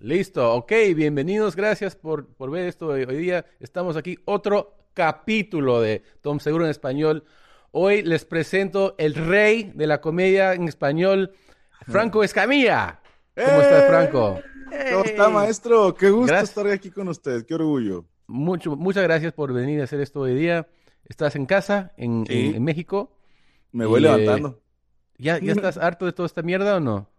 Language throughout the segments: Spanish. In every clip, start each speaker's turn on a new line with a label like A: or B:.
A: Listo, ok, bienvenidos, gracias por, por ver esto hoy día. Estamos aquí, otro capítulo de Tom Seguro en Español. Hoy les presento el rey de la comedia en español, Franco Escamilla. ¿Cómo estás, Franco?
B: ¿Cómo está, maestro? Qué gusto estar aquí con usted, qué orgullo.
A: Mucho, muchas gracias por venir a hacer esto hoy día. ¿Estás en casa, en, en, México?
B: Me voy levantando.
A: ¿ya, ¿Ya estás harto de toda esta mierda o no?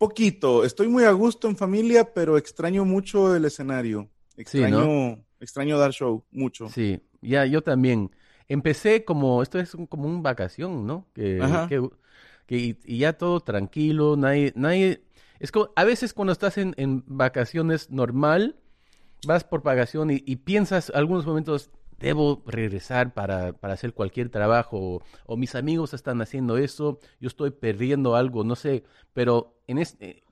B: Poquito. Estoy muy a gusto en familia, pero extraño mucho el escenario. Extraño, extraño dar show, mucho.
A: Sí, ya, yo también. Empecé como, esto es como un vacación, ¿no? Que, que, y, ya todo tranquilo, nadie, nadie, es como, a veces cuando estás en, en vacaciones normal, vas por vacación y, y, piensas algunos momentos, debo regresar para, para hacer cualquier trabajo, o, mis amigos están haciendo eso, yo estoy perdiendo algo, no sé, pero en este,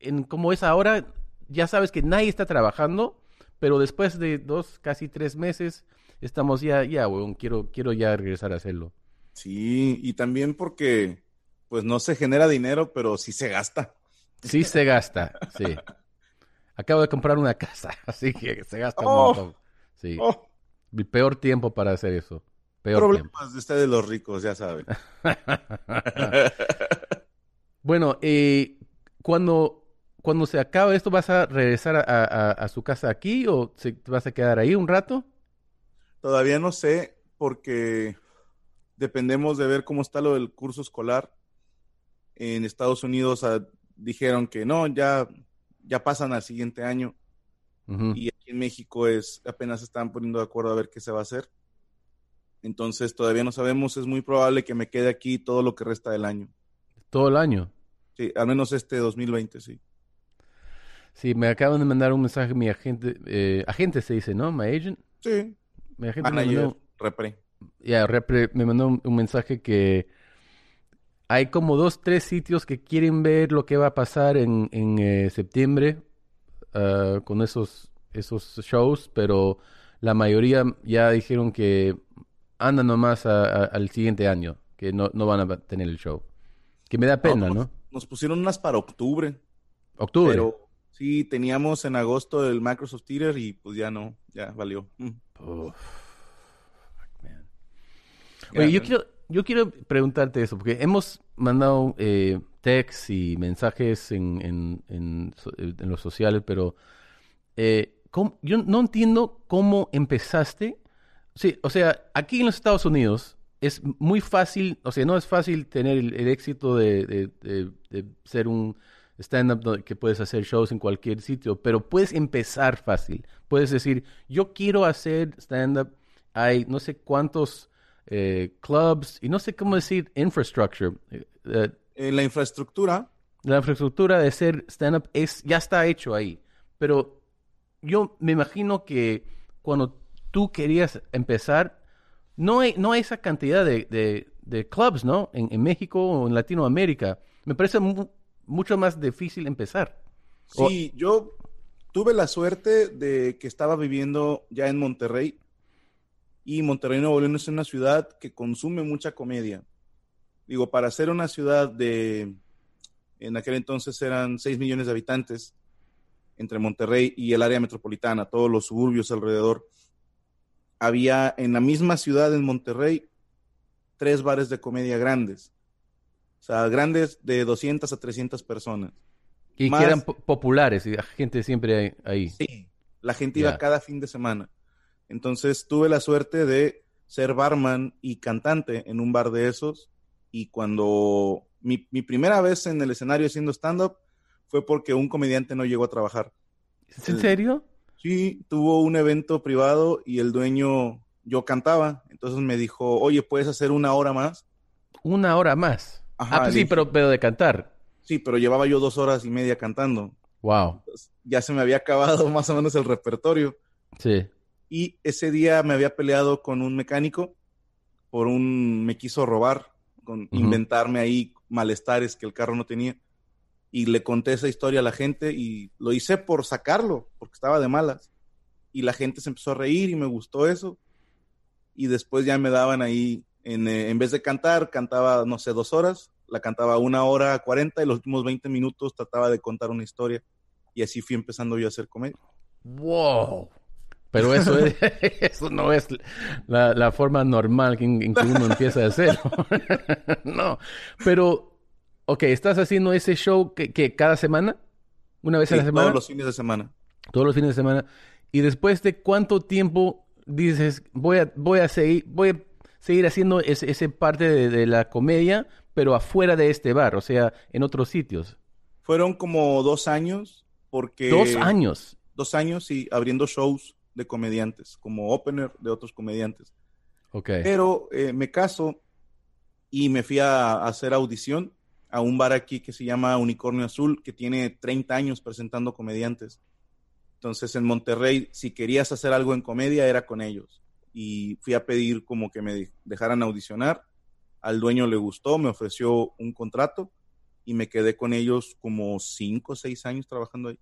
A: en como es ahora, ya sabes que nadie está trabajando, pero después de dos, casi tres meses, estamos ya, ya, weón, quiero, quiero ya regresar a hacerlo.
B: Sí, y también porque, pues no se genera dinero, pero sí se gasta.
A: Sí se gasta, sí. Acabo de comprar una casa, así que se gasta un
B: Oh.
A: montón. Sí.
B: Oh,
A: Mi peor tiempo para hacer eso. Peor
B: problemas
A: tiempo.
B: de ustedes los ricos, ya saben.
A: bueno, eh, cuando, cuando se acabe esto, ¿vas a regresar a, a- a su casa aquí o se- vas a quedar ahí un rato?
B: Todavía no sé porque dependemos de ver cómo está lo del curso escolar. En Estados Unidos ah, dijeron que no, ya, ya pasan al siguiente año. Y en México es apenas se están poniendo de acuerdo a ver qué se va a hacer. Entonces todavía no sabemos, es muy probable que me quede aquí todo lo que resta del año.
A: Todo el año.
B: Sí, al menos este 2020, sí.
A: Sí, me acaban de mandar un mensaje mi agente, eh, agente se dice, ¿no? My agent.
B: Sí,
A: Mi agente me
B: manager,
A: mandó,
B: repre.
A: ya, repre- me mandó un, un mensaje que hay como dos, tres sitios que quieren ver lo que va a pasar en, en eh, septiembre ah, con esos, esos shows, pero la mayoría ya dijeron que andan nomás a- a- al siguiente año, que no, no van a tener el show. Que me da pena,
B: nos,
A: ¿no?
B: Nos pusieron unas para octubre,
A: Octubre.
B: pero sí, teníamos en agosto el Microsoft Theater y pues ya no, ya valió. Mm.
A: Uf. Man. Oye, yo quiero, yo quiero preguntarte eso, porque hemos mandado eh, texts y mensajes en, en, en, en los sociales, pero eh, ¿cómo- yo no entiendo cómo empezaste. Sí, o sea, aquí en los Estados Unidos es muy fácil, o sea, no es fácil tener el, el éxito de, de- de- de ser un stand-up que puedes hacer shows en cualquier sitio, pero puedes empezar fácil. Puedes decir, yo quiero hacer stand-up, hay no sé cuántos eh, clubs y no sé cómo decir infrastructure. Eh, eh,
B: En la infraestructura,
A: la infraestructura de ser stand-up es, ya está hecho ahí. Pero yo me imagino que cuando tú querías empezar, no hay, no hay esa cantidad de, de, clubs, ¿no? En, en México o en Latinoamérica. Me parece mu- mucho más difícil empezar.
B: Sí, yo tuve la suerte de que estaba viviendo ya en Monterrey y Monterrey, Nuevo León es una ciudad que consume mucha comedia. Digo, para ser una ciudad de, en aquel entonces eran 6 millones de habitantes, entre Monterrey y el área metropolitana, todos los suburbios alrededor, había en la misma ciudad en Monterrey tres bares de comedia grandes. O sea, grandes de 200 a 300 personas.
A: y
B: más-
A: que eran po- populares y la gente siempre ahí.
B: Sí, la gente iba cada fin de semana. Entonces tuve la suerte de ser barman y cantante en un bar de esos. Y cuando mi, mi primera vez en el escenario haciendo stand-up fue porque un comediante no llegó a trabajar.
A: ¿Es en serio?
B: Sí, tuvo un evento privado y el dueño, yo cantaba. Entonces me dijo, oye, ¿puedes hacer una hora más?
A: Una hora más.
B: Ajá,
A: ah, pues sí, pero, pero de cantar.
B: Sí, pero llevaba yo dos horas y media cantando.
A: Wow.
B: Entonces, ya se me había acabado más o menos el repertorio.
A: Sí.
B: Y ese día me había peleado con un mecánico por un, me quiso robar, con inventarme ahí malestares que el carro no tenía. Y le conté esa historia a la gente y lo hice por sacarlo, porque estaba de malas. Y la gente se empezó a reír y me gustó eso. Y después ya me daban ahí, en, eh, en vez de cantar, cantaba, no sé, dos horas. la cantaba una hora cuarenta y los últimos 20 minutos trataba de contar una historia. Y así fui empezando yo a hacer comedia.
A: ¡Wow! Pero eso, eso no es la, forma normal en, que uno empieza a hacer. no, pero, ok, ¿estás haciendo ese show que, cada semana? ¿Una vez a la semana?
B: Todos los fines de semana.
A: Todos los fines de semana. ¿Y después de cuánto tiempo dices, voy a, voy a seguir, voy a seguir haciendo ese, parte de, la comedia, pero afuera de este bar, o sea, en otros sitios?
B: Fueron como dos años, porque...
A: Dos años.
B: Dos años, sí, abriendo shows de comediantes, como opener de otros comediantes.
A: Okay.
B: Pero eh, me caso y me fui a, hacer audición a un bar aquí que se llama Unicornio Azul, que tiene 30 años presentando comediantes. Entonces en Monterrey, si querías hacer algo en comedia, era con ellos. Y fui a pedir como que me dejaran audicionar. Al dueño le gustó, me ofreció un contrato y me quedé con ellos como cinco o seis años trabajando ahí.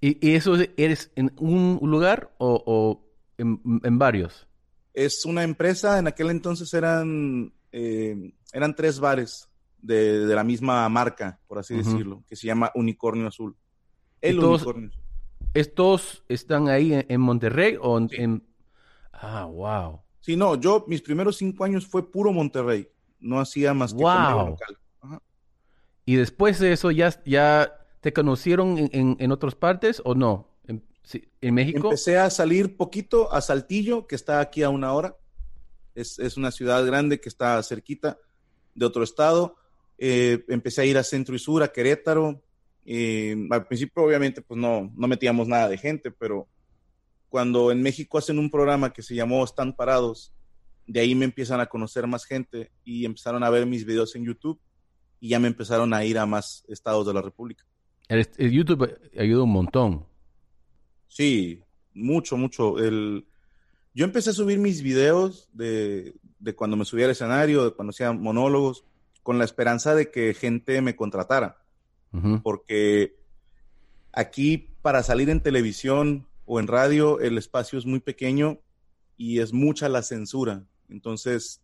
A: ¿Y, eso eres en un lugar o, en, varios?
B: Es una empresa, en aquel entonces eran, eh, eran tres bares de, la misma marca, por así decirlo, que se llama Unicornio Azul.
A: El Unicornio Azul. ¿Estos están ahí en, Monterrey o en, Ah, wow.
B: Sí, no, yo mis primeros cinco años fue puro Monterrey. No hacía más que
A: wow. local. Y después de eso ya, ya ¿Te conocieron en, en, otras partes o no? ¿En, ¿En, México?
B: Empecé a salir poquito a Saltillo, que está aquí a una hora. Es, es una ciudad grande que está cerquita de otro estado. Eh, empecé a ir a Centro y Sur, a Querétaro. Eh, al principio, obviamente, pues no, no metíamos nada de gente, pero cuando en México hacen un programa que se llamó Están Parados, de ahí me empiezan a conocer más gente y empezaron a ver mis videos en YouTube y ya me empezaron a ir a más estados de la República.
A: El, YouTube ayuda un montón.
B: Sí, mucho, mucho. El, yo empecé a subir mis videos de, cuando me subía al escenario, de cuando hacía monólogos, con la esperanza de que gente me contratara. Porque aquí para salir en televisión o en radio el espacio es muy pequeño y es mucha la censura. Entonces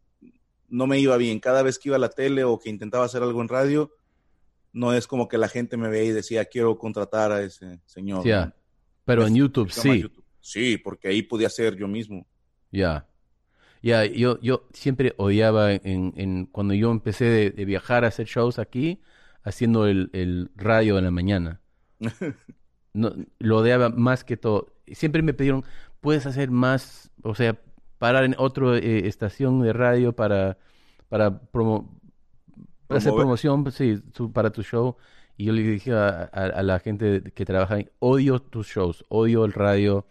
B: no me iba bien. Cada vez que iba a la tele o que intentaba hacer algo en radio, no es como que la gente me veía y decía, quiero contratar a ese señor.
A: Ya, pero en YouTube sí.
B: Sí, porque ahí podía ser yo mismo.
A: Ya. Ya, yo, yo siempre odiaba en, cuando yo empecé de, viajar a hacer shows aquí, haciendo el, radio en la mañana. no, lo odiaba más que todo. Siempre me pidieron, ¿puedes hacer más? O sea, parar en otra eh, estación de radio para, para promo para hacer promoción, sí, para tu show. Y yo le dije a, la gente que trabaja odio tus shows, odio el radio,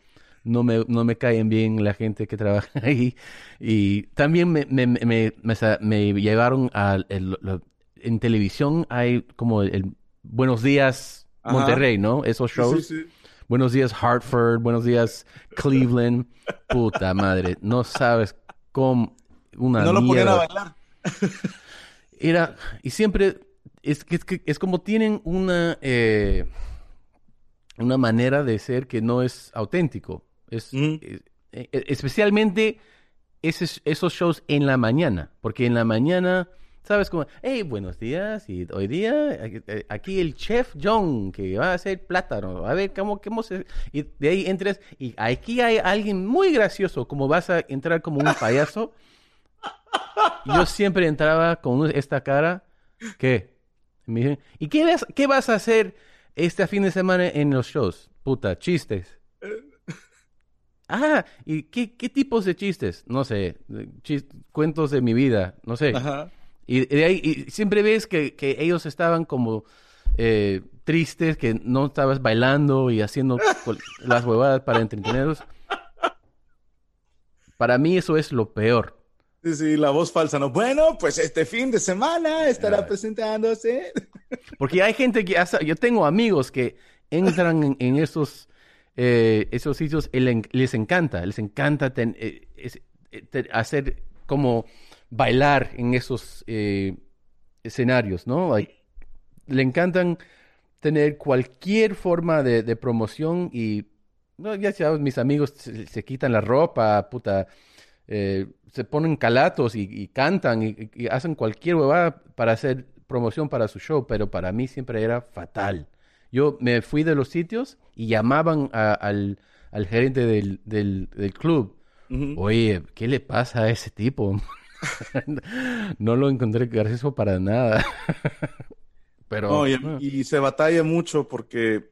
A: no me, no me caen bien la gente que trabaja ahí. Y también me, me, me, me llevaron a... en televisión hay como el, Buenos Días Monterrey, ¿no? Esos shows. Buenos días Hartford, buenos días Cleveland. Puta madre, no sabes cómo... Una
B: no lo ponían a bailar.
A: era, y siempre, es, es, es como tienen una, eh, una manera de ser que no es auténtico. Es, eh, eh, especialmente esos, esos shows en la mañana, porque en la mañana... ¿Sabes? Como, hey, buenos días. Y hoy día, aquí el chef John, que va a hacer plátano. A ver, ¿cómo, cómo se...? Y de ahí entras, y aquí hay alguien muy gracioso, como vas a entrar como un payaso. yo siempre entraba con esta cara que me ¿y qué vas, qué vas a hacer este fin de semana en los shows? Puta, chistes. Ah, ¿y qué, tipos de chistes? No sé, cuentos de mi vida, no sé. Y de ahí siempre ves que, ellos estaban como eh, tristes, que no estabas bailando y haciendo las huevadas para entretenerlos. Para mí eso es lo peor.
B: Sí, sí, la voz falsa, ¿no? Bueno, pues este fin de semana estará presentándose.
A: Porque hay gente que, hasta, yo tengo amigos que entran en, esos, eh, esos sitios, y les encanta, les encanta eh, eh, hacer como bailar en esos escenarios, ¿no? le encantan tener cualquier forma de, promoción y, no, ya sabes, mis amigos se, quitan la ropa, puta se ponen calatos y, cantan y, hacen cualquier huevada para hacer promoción para su show, pero para mí siempre era fatal. Yo me fui de los sitios y llamaban al, al, gerente del, del, club. Oye, ¿qué le pasa a ese tipo? no lo encontré gracioso para nada. Pero.
B: y, se batalla mucho porque,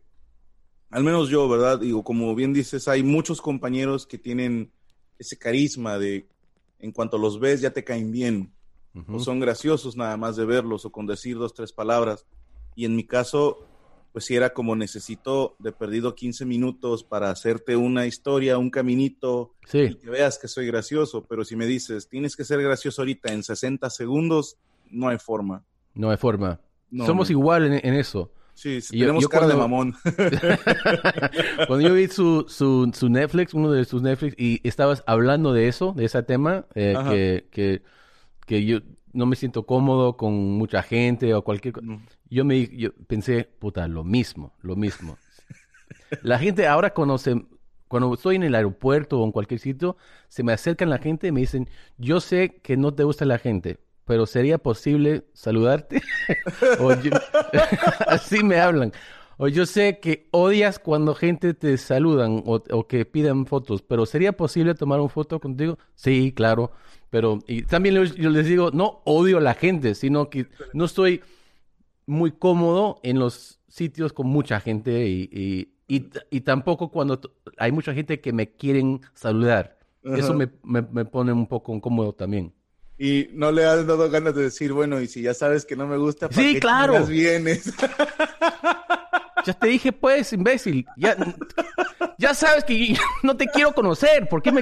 B: al menos yo, ¿verdad? Digo, como bien dices, hay muchos compañeros que tienen ese carisma de en cuanto los ves ya te caen bien. O son graciosos nada más de verlos o con decir dos, tres palabras. Y en mi caso, pues si era como necesito de perdido 15 minutos para hacerte una historia, un caminito, y que veas que soy gracioso, pero si me dices, tienes que ser gracioso ahorita en 60 segundos, no hay forma.
A: No hay forma. Somos igual en, eso.
B: Sí, tenemos cara de mamón.
A: cuando yo vi su, su, Netflix, uno de sus Netflix, y estabas hablando de eso, de ese tema, eh, que, que, que yo no me siento cómodo con mucha gente o cualquier cosa. Yo me yo pensé, puta, lo mismo, lo mismo. la gente ahora conoce, cuando estoy en el aeropuerto o en cualquier sitio, se me acercan la gente y me dicen, yo sé que no te gusta la gente, pero ¿sería posible saludarte? así me hablan. O yo sé que odias cuando gente te saludan o, o que piden fotos, pero ¿sería posible tomar una foto contigo? Sí, claro. Pero y también yo les digo, no odio a la gente, sino que no estoy muy cómodo en los sitios con mucha gente y, y, tampoco cuando hay mucha gente que me quieren saludar. Eso me, me, pone un poco incómodo también.
B: Y no le has dado ganas de decir, bueno, y si ya sabes que no me gusta,
A: ¿para sí, claro.
B: vienes?
A: Ya te dije, pues, imbécil. Ya, ya sabes que no te quiero conocer. ¿Por qué me.?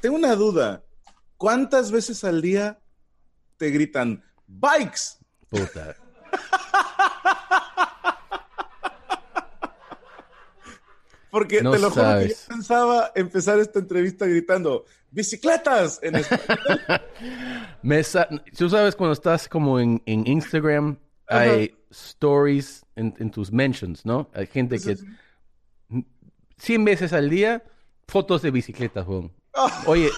B: Tengo una duda. ¿Cuántas veces al día te gritan bikes?
A: Puta.
B: Porque te lo juro que yo pensaba empezar esta entrevista gritando bicicletas en
A: Me Tú sabes cuando estás como en, Instagram, hay stories en, tus mentions, ¿no? Hay gente que 100 veces al día fotos de bicicletas, Juan. Oye,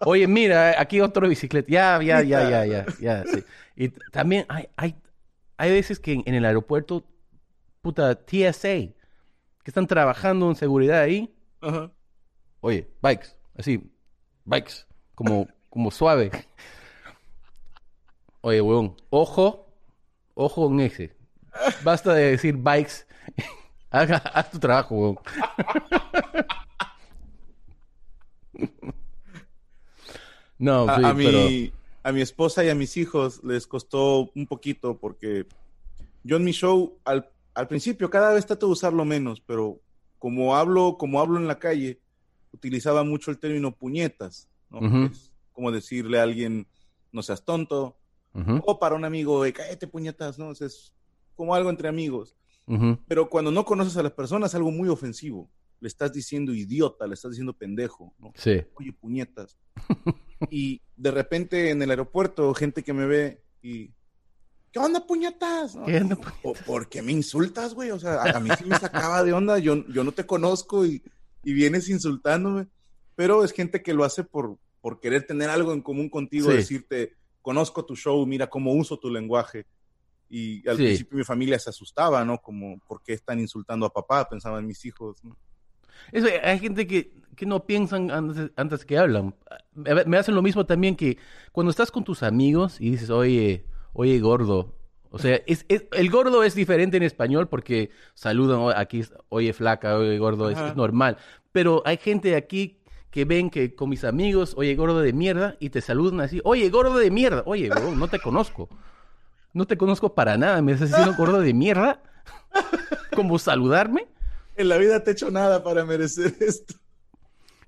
A: oye, mira, aquí otro bicicleta. Ya, ya, ya, ya, ya, ya. Sí. Y también hay, hay, hay veces que en, el aeropuerto, puta, TSA, que están trabajando en seguridad ahí. Oye, bikes, así, bikes, como, como suave. Oye, weón, ojo, ojo en ese. Basta de decir bikes Haga, haz tu trabajo, weón.
B: no, a, a, mi, a mi esposa y a mis hijos les costó un poquito porque yo en mi show al, al principio cada vez trato de usarlo menos, pero como hablo, como hablo en la calle, utilizaba mucho el término puñetas, ¿no? es como decirle a alguien, no seas tonto, o para un amigo, cállate puñetas, ¿no? Es como algo entre amigos. Pero cuando no conoces a las personas, es algo muy ofensivo. Le estás diciendo idiota, le estás diciendo pendejo, ¿no?
A: Sí.
B: Oye, puñetas. y de repente en el aeropuerto, gente que me ve y. ¿Qué onda, puñetas? ¿Qué onda, puñetas? ¿Por qué me insultas, güey? O sea, a, mí sí me sacaba de onda. Yo, yo no te conozco y, y vienes insultándome. Pero es gente que lo hace por, por querer tener algo en común contigo, decirte, conozco tu show, mira cómo uso tu lenguaje. Y al principio mi familia se asustaba, ¿no? Como, ¿por qué están insultando a papá? Pensaban mis hijos, ¿no?
A: Eso, hay gente que, que no piensan antes, antes, que hablan. Me hacen lo mismo también que cuando estás con tus amigos y dices, oye, oye, gordo. O sea, es, el gordo es diferente en español porque saludan aquí, oye, flaca, oye, gordo, es, normal. Pero hay gente aquí que ven que con mis amigos, oye, gordo de mierda, y te saludan así, oye, gordo de mierda, oye, no te conozco. No te conozco para nada, me estás haciendo gordo de mierda. ¿Cómo saludarme?
B: En la vida te he hecho nada para merecer esto.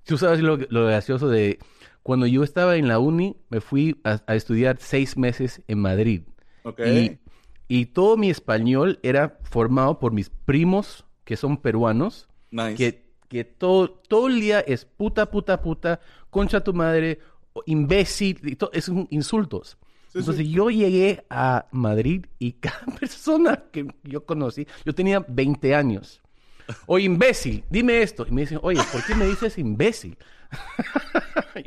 A: Tú sabes lo, gracioso de Cuando yo estaba en la uni, me fui a, estudiar seis meses en Madrid.
B: Okay.
A: Y, todo mi español era formado por mis primos, que son peruanos,
B: nice.
A: que, que todo, todo el día es puta, puta, puta, concha tu madre, imbécil, y es insultos. Entonces yo llegué a Madrid y cada persona que yo conocí, yo tenía 20 años. Oye, imbécil, dime esto. Y me dicen, oye, ¿por qué me dices imbécil?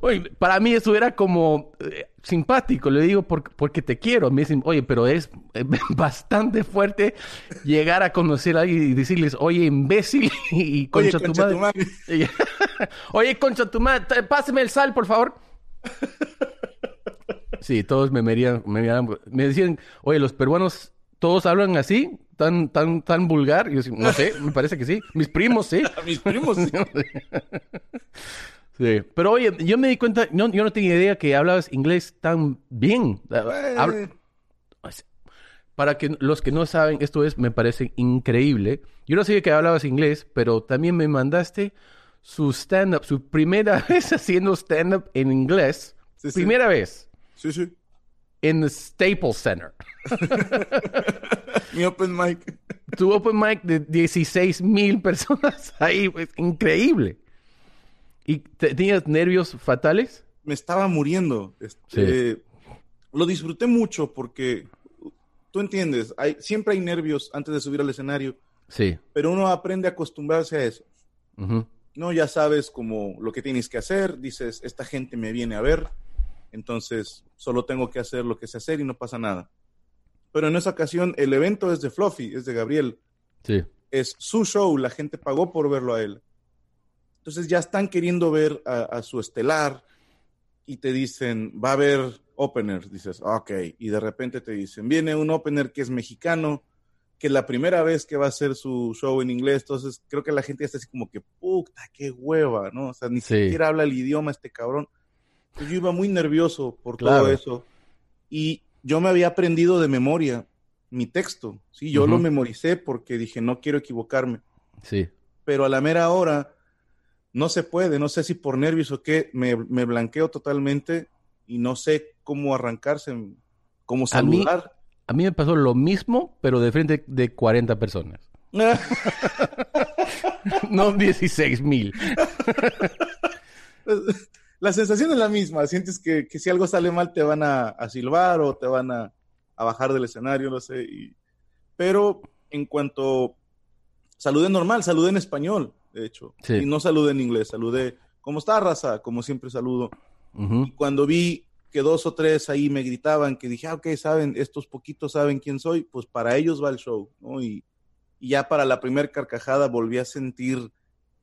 A: oye, para mí eso era como eh, simpático, le digo porque te quiero. Me dicen, oye, pero es eh, bastante fuerte llegar a conocer a alguien y decirles, oye, imbécil y, concha, tu madre. oye, concha tu madre, páseme el sal, por favor. Sí, todos me, me, me decían, oye, los peruanos todos hablan así, tan, tan, tan vulgar. Y yo no sé, me parece que sí. Mis primos, sí.
B: Mis primos, sí.
A: sí. Pero oye, yo me di cuenta, no, yo no tenía idea que hablabas inglés tan bien. Para que los que no saben, esto es, me parece increíble. Yo no sabía que hablabas inglés, pero también me mandaste su stand-up, su primera vez haciendo stand-up en inglés. primera vez.
B: Sí, sí.
A: En the Staples Center.
B: Mi open mic.
A: Tu open mic de 16 mil personas ahí, es increíble. ¿Y tenías nervios fatales?
B: Me estaba muriendo. Este, lo disfruté mucho porque tú entiendes, hay, siempre hay nervios antes de subir al escenario.
A: Sí.
B: Pero uno aprende a acostumbrarse a eso. No, ya sabes como lo que tienes que hacer. Dices, esta gente me viene a ver. Entonces, solo tengo que hacer lo que sé hacer y no pasa nada. Pero en esa ocasión, el evento es de Fluffy, es de Gabriel.
A: Sí.
B: Es su show, la gente pagó por verlo a él. Entonces ya están queriendo ver a, su estelar y te dicen, va a haber opener. Dices, ok. Y de repente te dicen, viene un opener que es mexicano, que es la primera vez que va a hacer su show en inglés. Entonces creo que la gente ya está así como que, puta, qué hueva, ¿no? O sea, ni siquiera habla el idioma este cabrón. Yo iba muy nervioso por todo eso. Y yo me había aprendido de memoria mi texto, sí, yo lo memoricé porque dije, no quiero equivocarme.
A: Sí.
B: Pero a la mera hora no se puede, no sé si por nervios o qué, me, me blanqueo totalmente y no sé cómo arrancarse, cómo saludar.
A: A mí, me pasó lo mismo, pero de frente de 40 personas. no 16 mil.
B: la sensación es la misma. Sientes que, si algo sale mal te van a, silbar o te van a, bajar del escenario, no sé. pero en cuanto saludé normal, saludé en español, de hecho. Y no saludé en inglés, saludé, ¿cómo está, raza? Como siempre saludo. Y cuando vi que dos o tres ahí me gritaban, que dije, ah, ok, saben, estos poquitos saben quién soy, pues para ellos va el show, ¿no? Y, ya para la primer carcajada volví a sentir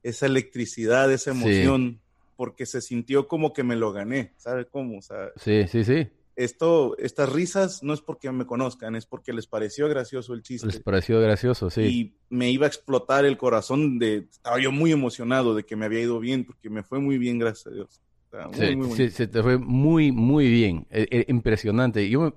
B: esa electricidad, esa emoción porque se sintió como que me lo gané, ¿sabe cómo? O sea,
A: sí, sí, sí.
B: Esto, estas risas no es porque me conozcan, es porque les pareció gracioso el chiste.
A: Les pareció gracioso, sí.
B: Y me iba a explotar el corazón de, estaba yo muy emocionado de que me había ido bien, porque me fue muy bien, gracias a Dios.
A: sí, sí, se te fue muy, muy bien, e, e, impresionante. Yo,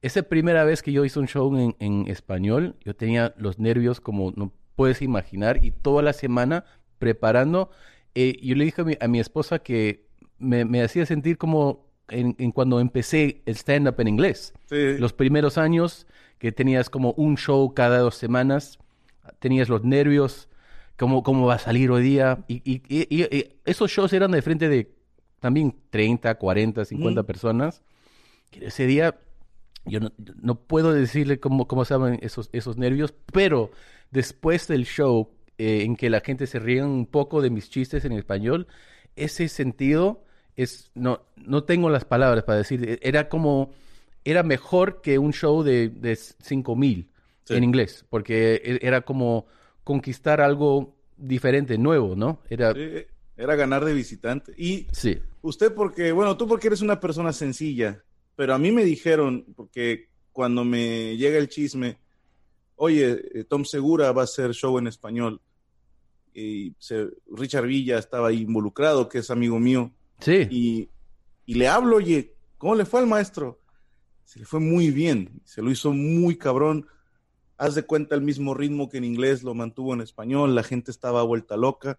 A: esa primera vez que yo hice un show en, en español, yo tenía los nervios como no puedes imaginar y toda la semana preparando eh, yo le dije a mi, esposa que me, hacía sentir como en, cuando empecé el stand-up en inglés. Los primeros años que tenías como un show cada dos semanas, tenías los nervios, cómo, cómo va a salir hoy día. Y, esos shows eran de frente de también 30, 40, 50 personas. ese día yo no, puedo decirle cómo, cómo se llaman esos, esos nervios, pero después del show eh, en que la gente se ríe un poco de mis chistes en español, ese sentido es, no, no tengo las palabras para decir, e, era como, era mejor que un show de, de 5 mil en inglés, porque e, era como conquistar algo diferente, nuevo, ¿no?
B: Era, era ganar de visitante. Y sí. usted porque, bueno, tú porque eres una persona sencilla, pero a mí me dijeron, porque cuando me llega el chisme, oye, eh, Tom Segura va a hacer show en español Richard Villa estaba ahí involucrado, que es amigo mío.
A: Sí.
B: Y, le hablo, oye, ¿cómo le fue al maestro? Se le fue muy bien, se lo hizo muy cabrón. Haz de cuenta el mismo ritmo que en inglés lo mantuvo en español, la gente estaba vuelta loca,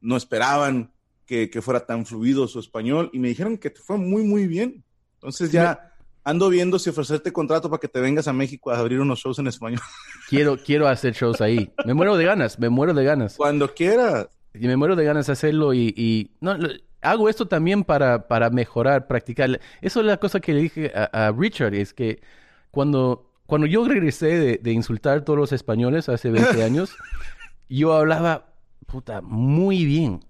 B: no esperaban que, que, fuera tan fluido su español y me dijeron que te fue muy, muy bien. Entonces ya ando viendo si ofrecerte contrato para que te vengas a México a abrir unos shows en español.
A: Quiero, quiero hacer shows ahí. Me muero de ganas, me muero de ganas.
B: Cuando quieras.
A: Y me muero de ganas de hacerlo y, y no, hago esto también para, para mejorar, practicar. Eso es la cosa que le dije a, Richard, es que cuando, cuando yo regresé de, insultar a todos los españoles hace 20 años, yo hablaba, puta, muy bien.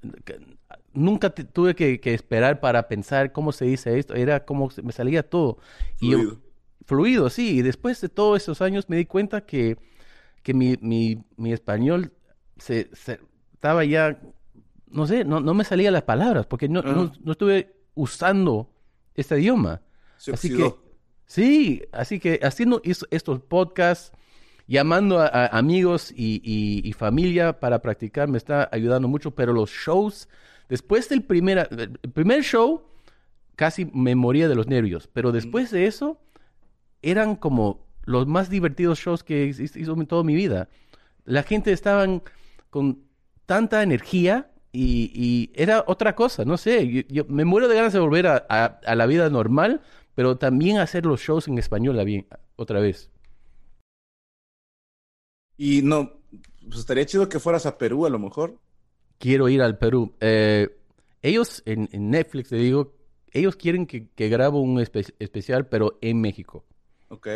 A: Nunca tuve que, esperar para pensar cómo se dice esto, era como me salía todo.
B: Fluido.
A: Y fluido, sí. Y después de todos esos años me di cuenta que, que mi, mi, mi español se, se, estaba ya no sé, no, no me salían las palabras porque no, no, estuve usando este idioma. así que, sí, así que haciendo estos podcasts, llamando a, amigos y, y, familia para practicar me está ayudando mucho, pero los shows, después del primer, el primer show, casi me moría de los nervios, pero después de eso, eran como los más divertidos shows que hizo en toda mi vida. La gente estaban con tanta energía y, era otra cosa, no sé, yo, me muero de ganas de volver a, la vida normal, pero también hacer los shows en español otra vez.
B: Y no, pues estaría chido que fueras a Perú a lo mejor.
A: Quiero ir al Perú. Eh, ellos en, Netflix, te digo, ellos quieren que, que grabo un especial, pero en México.
B: Ok.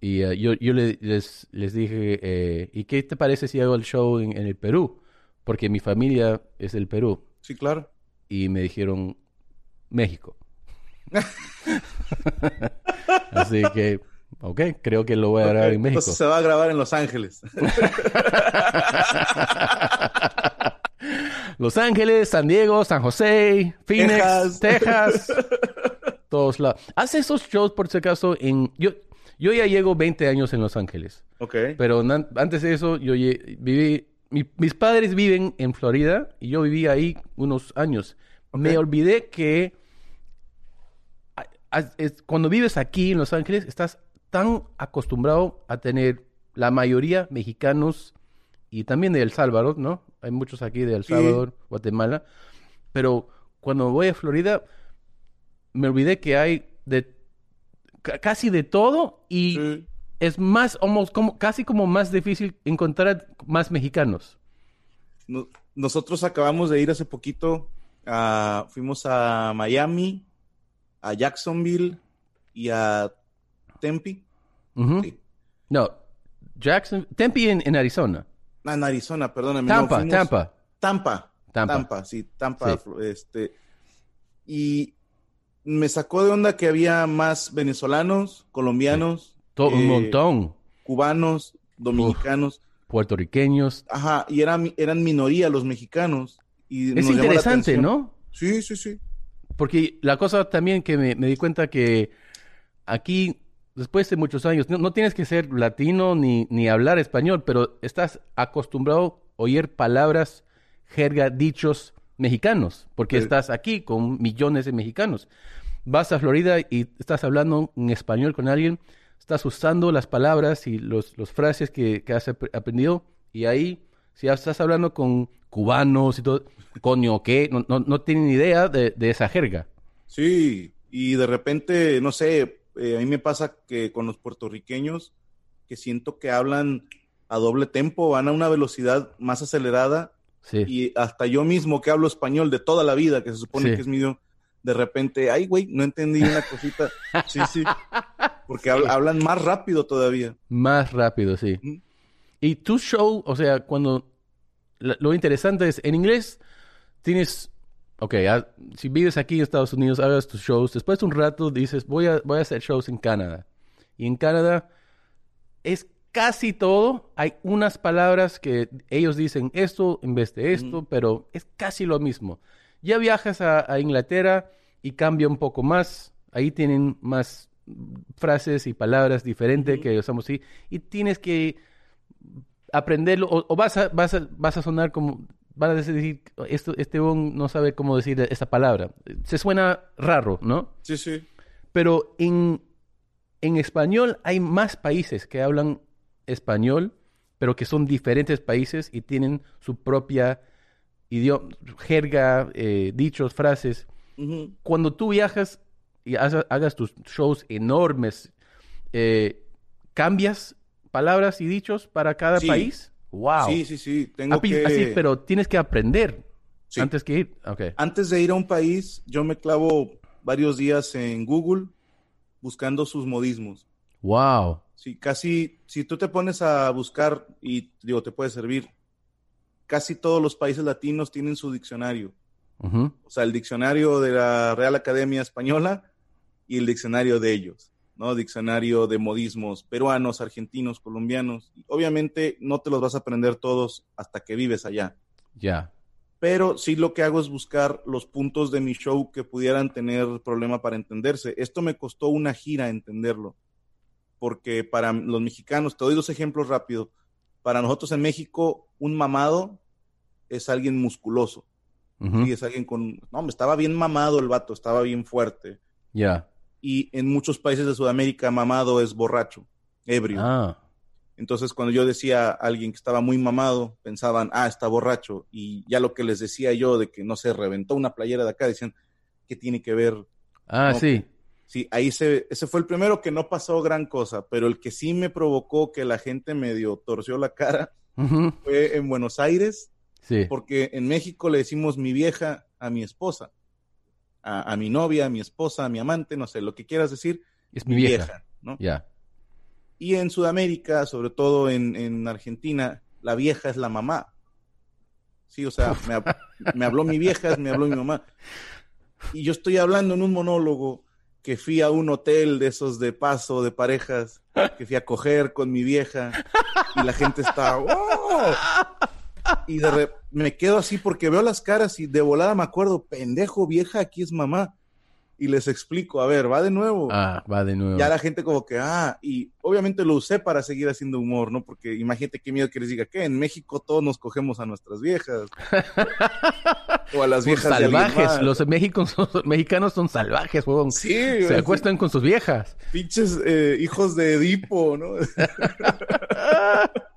A: Y eh, yo, yo les, les dije, eh, ¿y qué te parece si hago el show en el Perú? porque mi familia es del Perú.
B: Sí, claro.
A: Y me dijeron México. Así que, ok, creo que lo voy a grabar en México.
B: Entonces se va a grabar en Los Ángeles.
A: Los Ángeles, San Diego, San José, Phoenix, Texas, todos lados. Hace esos shows, por si acaso, en... Yo, yo ya llego 20 años en Los Ángeles.
B: Ok.
A: Pero antes de eso, yo viví mis padres viven en Florida y yo viví ahí unos años. Me olvidé que cuando vives aquí en Los Ángeles estás tan acostumbrado a tener la mayoría mexicanos y también de El Salvador, ¿no? Hay muchos aquí de El Salvador, Guatemala. Pero cuando voy a Florida, me olvidé que hay de casi de todo y es más, como, casi como más difícil encontrar más mexicanos.
B: nosotros acabamos de ir hace poquito, fuimos a Miami, a Jacksonville y a Tempe.
A: No, Jackson, Tempe en, Arizona.
B: Ah, en Arizona, perdóname.
A: Tampa, Tampa.
B: Tampa. Tampa. sí, Tampa. Este, y me sacó de onda que había más venezolanos, colombianos,
A: un eh, montón.
B: Cubanos, dominicanos.
A: puertorriqueños.
B: Ajá, y eran, eran minoría los mexicanos. Y
A: es interesante, ¿no?
B: Sí, sí, sí.
A: Porque la cosa también que me, di cuenta que aquí, después de muchos años, no, tienes que ser latino ni, ni hablar español, pero estás acostumbrado a oír palabras, jerga, dichos mexicanos, porque estás aquí con millones de mexicanos. Vas a Florida y estás hablando en español con alguien estás usando las palabras y los, los frases que, que, has aprendido y ahí, si estás hablando con cubanos y todo, coño, ¿qué? No, no, no tienen idea de, de, esa jerga.
B: Sí, y de repente, no sé, eh, a mí me pasa que con los puertorriqueños, que siento que hablan a doble tempo, van a una velocidad más acelerada.
A: Sí.
B: Y hasta yo mismo que hablo español de toda la vida, que se supone que es mi de repente, ay, güey, no entendí una cosita. Sí, sí. Porque hablan más rápido todavía.
A: Más rápido, sí. Y tu show, o sea, cuando... Lo interesante es, en inglés tienes... Ok, si vives aquí en Estados Unidos, hagas tus shows. Después de un rato dices, voy a, voy a hacer shows en Canadá. Y en Canadá es casi todo. Hay unas palabras que ellos dicen esto en vez de esto, pero es casi lo mismo. Ya viajas a, Inglaterra y cambia un poco más. Ahí tienen más frases y palabras diferentes que usamos aquí. Y tienes que aprenderlo. O, vas, a, vas, a, vas a sonar como. Van a decir, esto, este no sabe cómo decir esta palabra. Se suena raro, ¿no?
B: Sí, sí.
A: Pero en, en español hay más países que hablan español, pero que son diferentes países y tienen su propia jerga, eh, dichos, frases. Cuando tú viajas y hagas, tus shows enormes, eh, ¿cambias palabras y dichos para cada país?
B: Wow. Sí, sí, sí.
A: Tengo que... pero tienes que aprender antes que ir. Okay.
B: Antes de ir a un país, yo me clavo varios días en Google buscando sus modismos.
A: Wow.
B: Sí, casi, si tú te pones a buscar y digo, te puede servir, casi todos los países latinos tienen su diccionario. O sea, el diccionario de la Real Academia Española y el diccionario de ellos, ¿no? Diccionario de modismos peruanos, argentinos, colombianos. Obviamente no te los vas a aprender todos hasta que vives allá.
A: Ya.
B: Pero sí lo que hago es buscar los puntos de mi show que pudieran tener problema para entenderse. Esto me costó una gira entenderlo. Porque para los mexicanos, te doy dos ejemplos rápidos para nosotros en México, un mamado es alguien musculoso. Y es alguien con. No, me estaba bien mamado el vato, estaba bien fuerte.
A: Ya.
B: Y en muchos países de Sudamérica, mamado es borracho, ebrio.
A: Ah.
B: Entonces, cuando yo decía a alguien que estaba muy mamado, pensaban, ah, está borracho. Y ya lo que les decía yo de que no se reventó una playera de acá, decían, ¿qué tiene que ver?
A: Ah, sí.
B: Sí, ahí se, ese fue el primero que no pasó gran cosa, pero el que sí me provocó que la gente medio torció la cara fue en Buenos Aires,
A: sí.
B: porque en México le decimos mi vieja a mi esposa, a, mi novia, a mi esposa, a mi amante, no sé, lo que quieras decir.
A: Es mi vieja, ¿no? Ya.
B: Y en Sudamérica, sobre todo en, en, Argentina, la vieja es la mamá. Sí, o sea, me, me habló mi vieja, me habló mi mamá. Y yo estoy hablando en un monólogo que fui a un hotel de esos de paso de parejas, que fui a coger con mi vieja y la gente está, ¡oh! Y de me quedo así porque veo las caras y de volada me acuerdo, pendejo vieja, aquí es mamá y les explico, a ver, va de nuevo.
A: Ah, va de nuevo.
B: Ya la gente como que, ah, y obviamente lo usé para seguir haciendo humor, ¿no? Porque imagínate qué miedo que les diga, que en México todos nos cogemos a nuestras viejas.
A: o a las viejas salvajes. los mexicanos son salvajes, huevón.
B: Sí.
A: Se acuestan con sus viejas.
B: Pinches eh, hijos de Edipo, ¿no?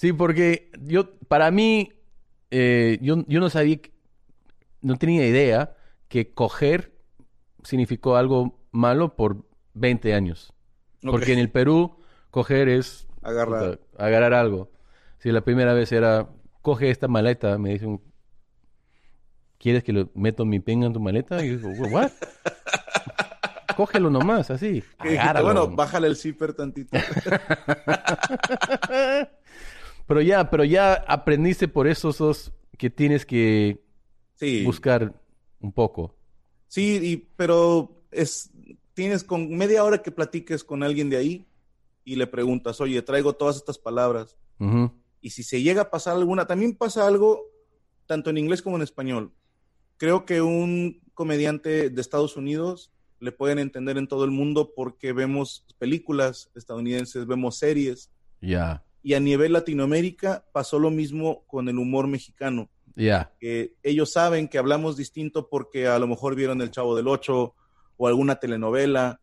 A: sí, porque yo, para mí, eh, yo, yo no sabía, no tenía idea que coger significó algo malo por 20 años. Porque en el Perú, coger es
B: agarrar,
A: agarrar algo. Si la primera vez era, coge esta maleta, me dicen, ¿quieres que lo meto mi pinga en tu maleta? Y yo digo, ¿what? Cógelo nomás, así.
B: bueno, bájale el zipper tantito.
A: pero ya, pero ya aprendiste por eso sos que tienes que buscar un poco.
B: Sí, y, pero es, tienes con media hora que platiques con alguien de ahí y le preguntas, oye, traigo todas estas palabras. Y si se llega a pasar alguna, también pasa algo tanto en inglés como en español. Creo que un comediante de Estados Unidos le pueden entender en todo el mundo porque vemos películas estadounidenses, vemos series.
A: Ya.
B: Y a nivel Latinoamérica pasó lo mismo con el humor mexicano.
A: Ya.
B: Ellos saben que hablamos distinto porque a lo mejor vieron El Chavo del Ocho o alguna telenovela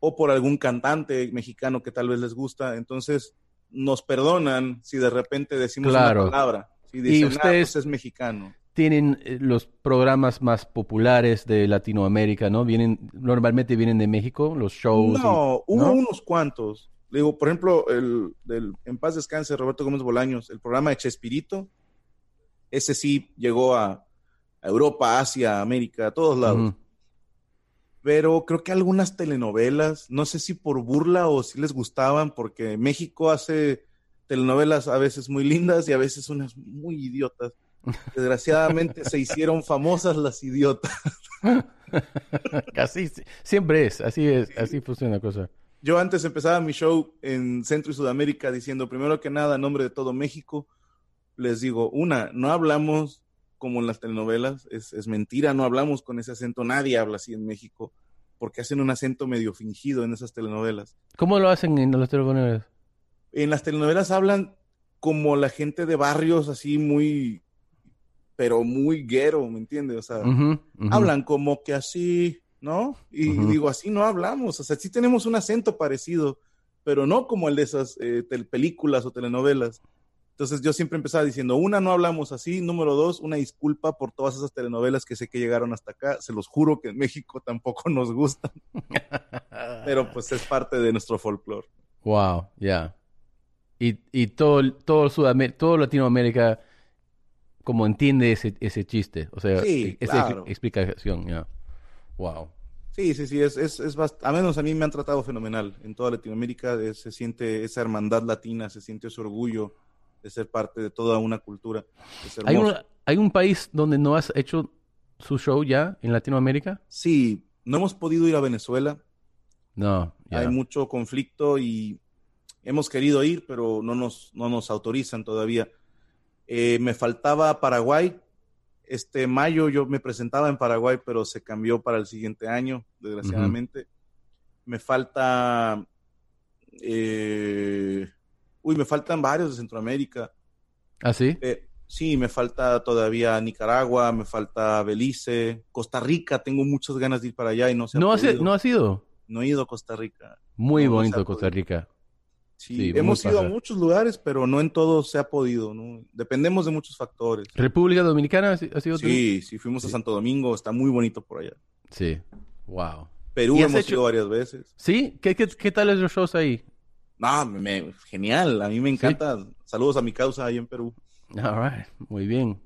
B: o por algún cantante mexicano que tal vez les gusta. Entonces nos perdonan si de repente decimos una palabra. Si dicen,
A: y ah, ustedes
B: pues es mexicano.
A: Tienen eh, los programas más populares de Latinoamérica, ¿no? Vienen, normalmente vienen de México, los shows.
B: No, hubo unos cuantos. Digo, por ejemplo, el del En paz descanse Roberto Gómez Bolaños, el programa de Chespirito, ese sí llegó a, Europa, Asia, América, a todos lados. Pero creo que algunas telenovelas, no sé si por burla o si les gustaban, porque México hace telenovelas a veces muy lindas y a veces unas muy idiotas. Desgraciadamente se hicieron famosas las idiotas.
A: Casi siempre es, así es, así funciona la cosa.
B: Yo antes empezaba mi show en Centro y Sudamérica diciendo, primero que nada, nombre de todo México, les digo, una, no hablamos como en las telenovelas, es, mentira, no hablamos con ese acento, nadie habla así en México, porque hacen un acento medio fingido en esas telenovelas.
A: ¿Cómo lo hacen en las telenovelas?
B: En las telenovelas hablan como la gente de barrios así muy, pero muy guero, ¿me entiendes? O sea, hablan como que así, ¿no? Y digo, así no hablamos, o sea, sí tenemos un acento parecido, pero no como el de esas eh, películas o telenovelas. Entonces yo siempre empezaba diciendo, una, no hablamos así, número dos, una disculpa por todas esas telenovelas que sé que llegaron hasta acá, se los juro que en México tampoco nos gustan, pero pues es parte de nuestro folclore.
A: Wow, ya. Y, y todo, todo, Sudamérica, todo Latinoamérica como entiende ese, ese chiste, o sea,
B: Sí,
A: esa
B: claro.
A: explicación, ya. Wow.
B: Sí, sí, sí, es, es, es bast- a menos a mí me han tratado fenomenal. En toda Latinoamérica eh, se siente esa hermandad latina, se siente ese orgullo de ser parte de toda una cultura. Es
A: ¿Hay un. ¿Hay un país donde no has hecho su show ya en Latinoamérica?
B: Sí, no hemos podido ir a Venezuela,
A: No, ya.
B: hay mucho conflicto y hemos querido ir, pero no nos, no nos autorizan todavía. Eh, me faltaba Paraguay. Este mayo yo me presentaba en Paraguay, pero se cambió para el siguiente año, desgraciadamente. Me falta... eh, uy, me faltan varios de Centroamérica.
A: ¿Ah, sí?
B: Eh, sí, me falta todavía Nicaragua, me falta Belice, Costa Rica. Tengo muchas ganas de ir para allá y no se ha
A: ¿No has,
B: podido.
A: no has ido?
B: No he ido a Costa Rica.
A: Muy
B: No,
A: bonito
B: ha
A: Costa. Rica.
B: Sí,
A: Sí,
B: hemos ido a muchos lugares, pero no en todos se ha podido, ¿no? Dependemos de muchos factores.
A: ¿República Dominicana has, has ido tú?
B: Sí, sí, fuimos a
A: Sí.
B: Santo Domingo, está muy bonito por allá.
A: Sí. Wow.
B: Perú
A: ¿Y has
B: hemos
A: hecho-
B: ido varias veces.
A: ¿Sí? ¿Qué, qué, qué tal es los shows ahí?
B: Me- me- genial, a mí me encanta. Saludos a mi causa ahí en Perú.
A: All right. Muy bien.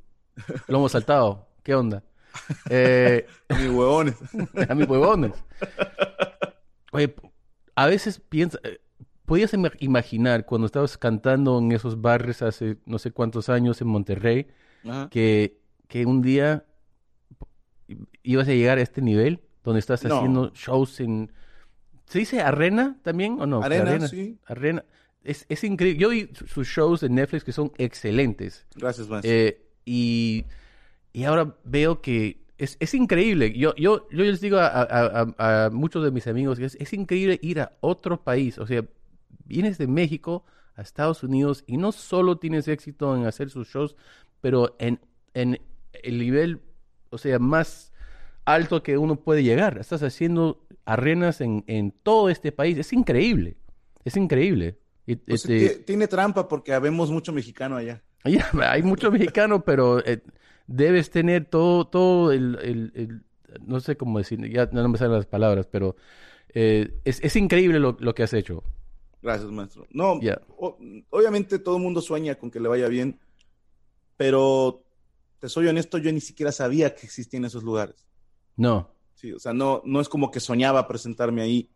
A: Lo hemos saltado. ¿Qué onda? Eh,
B: Mis huevones.
A: a mis huevones. Oye, a veces piensa, eh, podías ima- imaginar cuando estabas cantando en esos barrios hace no sé cuántos años en Monterrey
B: Ajá.
A: que, que un día ibas a llegar a este nivel donde estás
B: No.
A: haciendo shows en... ¿Se dice arena también o no?
B: Arena, sí.
A: Arena. Es, es increíble. Yo vi su- sus shows en Netflix que son excelentes.
B: Gracias, maestro.
A: Eh, y, y ahora veo que es, es increíble. Yo, yo, yo les digo a, a- a- a muchos de mis amigos que es, es increíble ir a otro país. O sea, vienes de México a Estados Unidos y no solo tienes éxito en hacer sus shows, pero en, en el nivel, o sea, más alto que uno puede llegar. Estás haciendo arenas en, en todo este país. Es increíble. Es increíble.
B: Pues,
A: este,
B: ti- tiene trampa porque habemos mucho mexicano allá.
A: hay mucho mexicano, pero eh, debes tener todo, todo el, el- el- no sé cómo decir, ya no me salen las palabras, pero eh, es, es increíble lo, lo que has hecho.
B: Gracias, maestro. No,
A: Ya.
B: o- obviamente todo el mundo sueña con que le vaya bien, pero te soy honesto, yo ni siquiera sabía que existían esos lugares.
A: No,
B: Sí, o sea, no, no es como que soñaba presentarme ahí.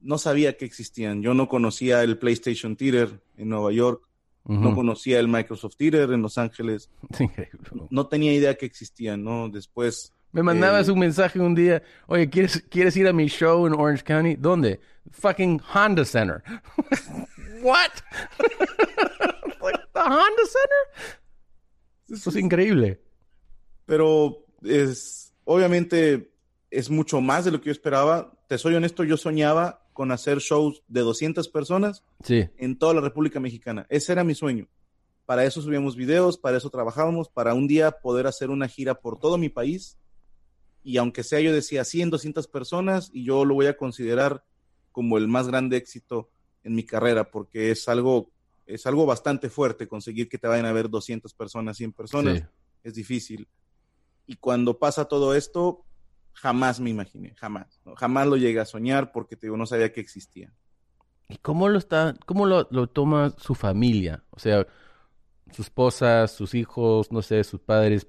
B: No sabía que existían. Yo no conocía el PlayStation Theater en Nueva York, no conocía el Microsoft Theater en Los Ángeles, no tenía idea que existían, ¿no? Después,
A: Me mandabas
B: Eh,
A: un mensaje un día, oye, ¿quieres, ¿quieres ir a mi show en Orange County? ¿Dónde? Fucking Honda Center. What? Like, the Honda Center? Eso es increíble.
B: pero es, obviamente es mucho más de lo que yo esperaba. Te soy honesto, yo soñaba con hacer shows de 200 personas
A: Sí,
B: en toda la República Mexicana. Ese era mi sueño. Para eso subíamos videos, para eso trabajábamos, para un día poder hacer una gira por todo mi país. Y aunque sea, yo decía 100, 200 personas, y yo lo voy a considerar como el más grande éxito en mi carrera, porque es algo, es algo bastante fuerte conseguir que te vayan a ver 200 personas, 100 personas.
A: sí.
B: Es difícil. Y cuando pasa todo esto, jamás me imaginé, jamás. ¿no? Jamás lo llegué a soñar porque te digo, no sabía que existía.
A: ¿Y cómo lo está, cómo lo, lo toma su familia? O sea, su esposa, sus hijos, no sé, sus padres,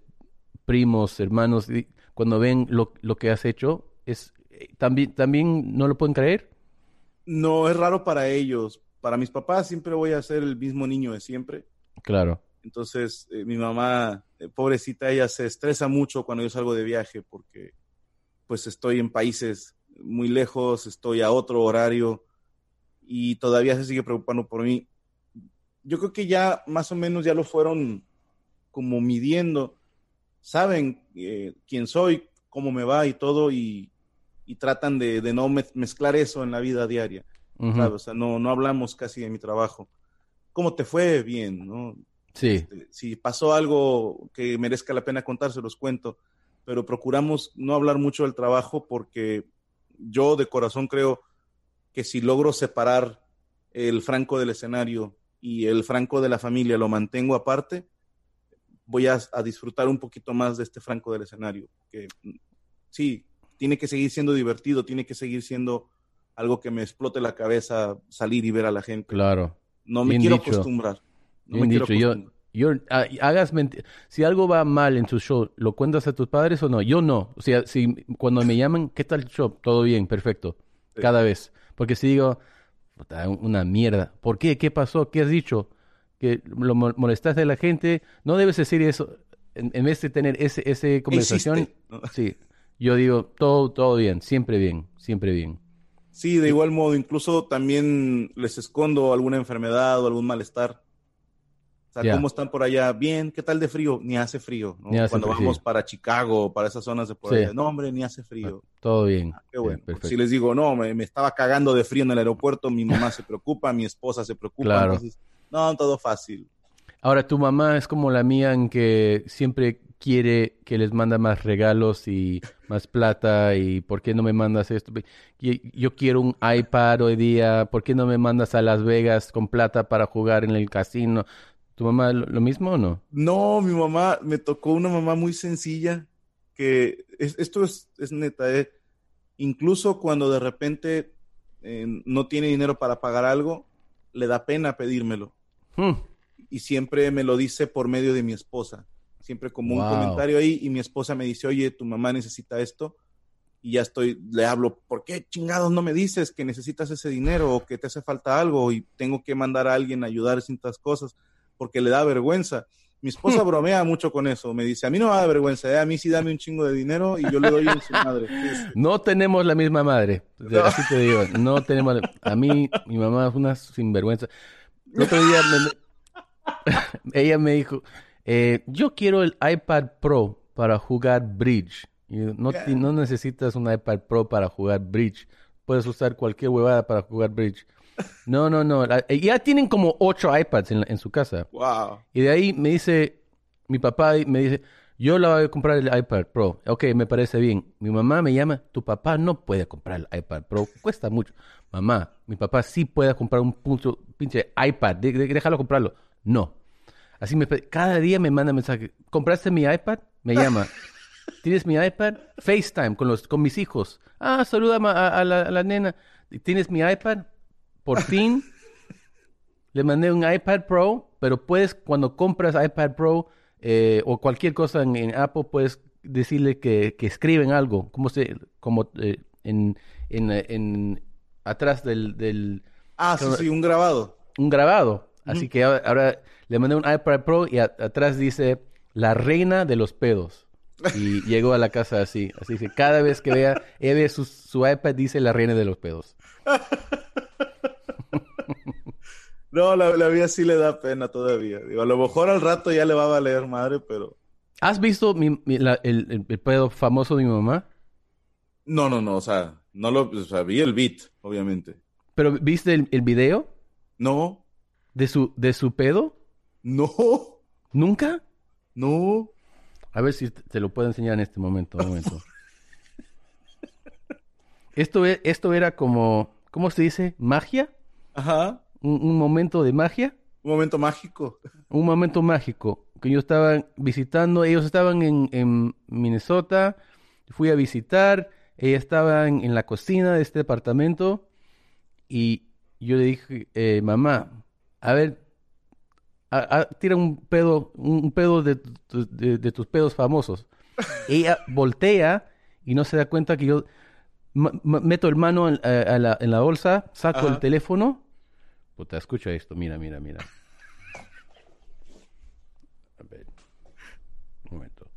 A: primos, hermanos, y cuando ven lo, lo que has hecho, es eh, también, también no lo pueden creer.
B: No, es raro para ellos. Para mis papás siempre voy a ser el mismo niño de siempre.
A: Claro.
B: Entonces, eh, mi mamá, eh, pobrecita, ella se estresa mucho cuando yo salgo de viaje porque pues estoy en países muy lejos, estoy a otro horario y todavía se sigue preocupando por mí. Yo creo que ya más o menos ya lo fueron como midiendo, saben eh, quién soy, cómo me va y todo y, y tratan de, de no mez- mezclar eso en la vida diaria. No, no hablamos casi de mi trabajo. ¿Cómo te fue? Bien, ¿no?
A: Sí,
B: Este, si pasó algo que merezca la pena contar, se los cuento, pero procuramos no hablar mucho del trabajo porque yo de corazón creo que si logro separar el franco del escenario y el franco de la familia lo mantengo aparte, voy a, a disfrutar un poquito más de este franco del escenario. Que sí, tiene que seguir siendo divertido, tiene que seguir siendo algo que me explote la cabeza, salir y ver a la gente.
A: Claro.
B: No me
A: Bien
B: quiero
A: dicho.
B: acostumbrar. No
A: Bien
B: me quiero
A: dicho. Yo,
B: acostumbrar.
A: yo, ah, hagas Si algo va mal en tu show, ¿lo cuentas a tus padres o no? Yo no. O sea, si cuando me llaman, ¿qué tal el show? Todo bien, perfecto.
B: Sí.
A: Cada vez. Porque si digo, "Puta, una mierda. ¿Por qué? ¿Qué pasó? ¿Qué has dicho? Que lo mo- molestaste a la gente. No debes decir eso. En, en vez de tener ese, ese conversación, sí. Yo digo, todo, todo bien, siempre bien, siempre bien.
B: Sí, de igual modo, incluso también les escondo alguna enfermedad o algún malestar. O sea,
A: Ya.
B: ¿cómo están por allá? Bien, ¿qué tal de frío? Ni hace frío, ¿no?
A: Ni hace
B: Cuando
A: frío,
B: vamos para Chicago, para esas zonas de por
A: Sí.
B: allá. No, hombre, ni hace frío.
A: Todo bien.
B: Ah, qué bueno.
A: Sí,
B: si les digo, no, me, me estaba cagando de frío en el aeropuerto, mi mamá se preocupa, mi esposa se preocupa.
A: Claro.
B: entonces, no, todo fácil.
A: Ahora, tu mamá es como la mía en que siempre quiere que les manda más regalos y más plata y ¿por qué no me mandas esto? Yo quiero un iPad hoy día, ¿por qué no me mandas a Las Vegas con plata para jugar en el casino? ¿Tu mamá lo, lo mismo o no?
B: No, mi mamá, me tocó una mamá muy sencilla, que es- esto es, es neta, eh. Incluso cuando de repente eh, no tiene dinero para pagar algo, le da pena pedírmelo.
A: Hmm,
B: Y siempre me lo dice por medio de mi esposa. Siempre como un comentario ahí y mi esposa me dice, oye, tu mamá necesita esto. Y ya estoy, le hablo, ¿por qué chingados no me dices que necesitas ese dinero o que te hace falta algo y tengo que mandar a alguien a ayudar en ciertas cosas? Porque le da vergüenza. Mi esposa bromea mucho con eso. Me dice, a mí no me da vergüenza, eh, a mí sí dame un chingo de dinero y yo le doy en su madre.
A: No tenemos la misma madre,
B: No.
A: así te digo, no tenemos, a mí, mi mamá es una sinvergüenza. El otro día me- ella me dijo, eh, yo quiero el iPad Pro para jugar bridge. Y no, no necesitas un iPad Pro para jugar bridge. Puedes usar cualquier huevada para jugar bridge. No, no, no. eh, ya tienen como ocho iPads en, en su casa.
B: Wow.
A: Y de ahí me dice, mi papá me dice, yo le voy a comprar el iPad Pro. Ok, me parece bien. Mi mamá me llama, tu papá no puede comprar el iPad Pro, cuesta mucho. Mamá, mi papá sí puede comprar un punto, pinche iPad, de- de- déjalo comprarlo. No. Así me, cada día me manda mensaje, ¿compraste mi iPad? Me llama. ¿Tienes mi iPad? FaceTime con, los, con mis hijos. Ah, saluda a, a la, a la nena. ¿Tienes mi iPad? Por fin le mandé un iPad Pro, pero puedes, cuando compras iPad Pro eh, o cualquier cosa en, en Apple, puedes decirle que, que escriben algo, como se, como eh, en, en, en- atrás del, del
B: Ah, sí, sí, un grabado.
A: un grabado. Así que ahora, ahora le mandé un iPad Pro y a- atrás dice la reina de los pedos. Y llegó a la casa así. Así que cada vez que vea, ella ve su, su iPad dice la reina de los pedos.
B: No, la, la vida sí le da pena todavía. Digo, a lo mejor al rato ya le va a valer madre, pero...
A: ¿Has visto mi- mi- la- el, el- el pedo famoso de mi mamá?
B: No, no, no, o sea, no lo, o sea, vi el beat, obviamente.
A: ¿Pero viste el, el video
B: No,
A: de su, de su pedo?
B: no,
A: ¿Nunca?
B: no.
A: A ver si te te lo puedo enseñar en este momento. un momento. Esto, e- esto era como, ¿cómo se dice? ¿Magia?
B: Ajá,
A: ¿Un, un momento de magia?
B: un momento mágico.
A: Un momento mágico. Que yo estaba visitando, ellos estaban en, en Minnesota, fui a visitar, ella estaba en, en la cocina de este departamento y yo le dije, eh, mamá, a ver, a- a- tira un pedo, un, pedo de, tu- de- de tus pedos famosos. Ella voltea y no se da cuenta que yo meto el mano en, a la, en la bolsa, saco
B: Ajá.
A: el teléfono. Puta, escucha esto, mira, mira, mira. A momento.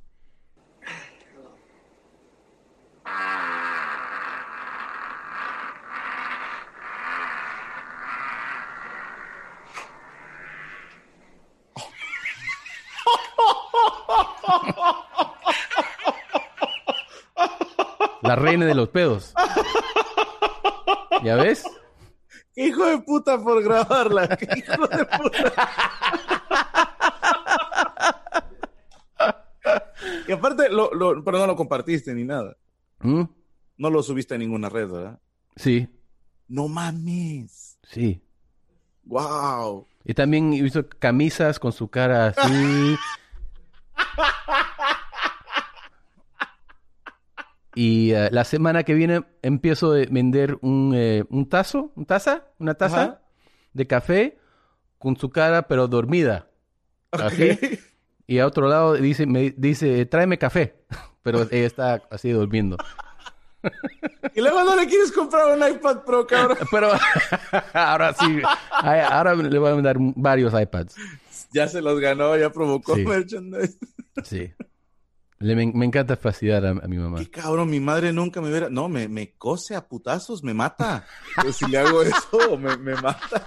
A: La reina de los pedos. ¿Ya ves?
B: ¡Qué hijo de puta por grabarla! ¡Qué hijo de puta! y aparte, lo, lo, pero no lo compartiste ni nada.
A: ¿Mm?
B: No lo subiste a ninguna red, ¿verdad?
A: Sí,
B: No mames.
A: sí.
B: Wow.
A: Y también hizo camisas con su cara así. y eh, la semana que viene empiezo a vender un, eh, un tazo, un taza, una taza
B: Ajá.
A: de café con su cara pero dormida. Así. Y a otro lado dice, me dice, tráeme café. Pero ella está así durmiendo.
B: Y luego no le quieres comprar un iPad Pro, cabrón.
A: Pero ahora sí, ahora le voy a mandar varios iPads.
B: Ya se los ganó, ya provocó
A: Sí.
B: merchandise.
A: Sí. Le, me, me encanta fastidiar a, a mi mamá.
B: Qué cabrón, mi madre nunca me hubiera. No, me, me cose a putazos, me mata. Pues si le hago eso, me, me mata.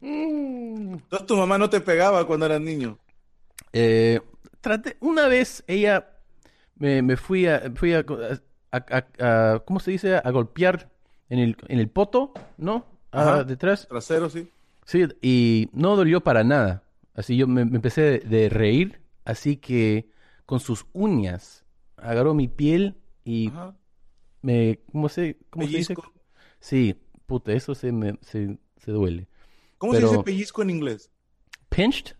B: Entonces tu mamá no te pegaba cuando eras niño.
A: Eh, traté, una vez ella me, me fui a, fui a, a- a- a- ¿cómo se dice? A golpear en el, en el poto, ¿no? Ah,
B: Ajá.
A: detrás.
B: Trasero, sí.
A: Sí, y no dolió para nada. Así yo me, me empecé de, de reír, así que con sus uñas agarró mi piel y
B: Ajá.
A: me, ¿cómo se, cómo se dice? Sí, puta, eso se me, se, se duele.
B: ¿Cómo
A: Pero-
B: se dice pellizco en inglés?
A: Pinched,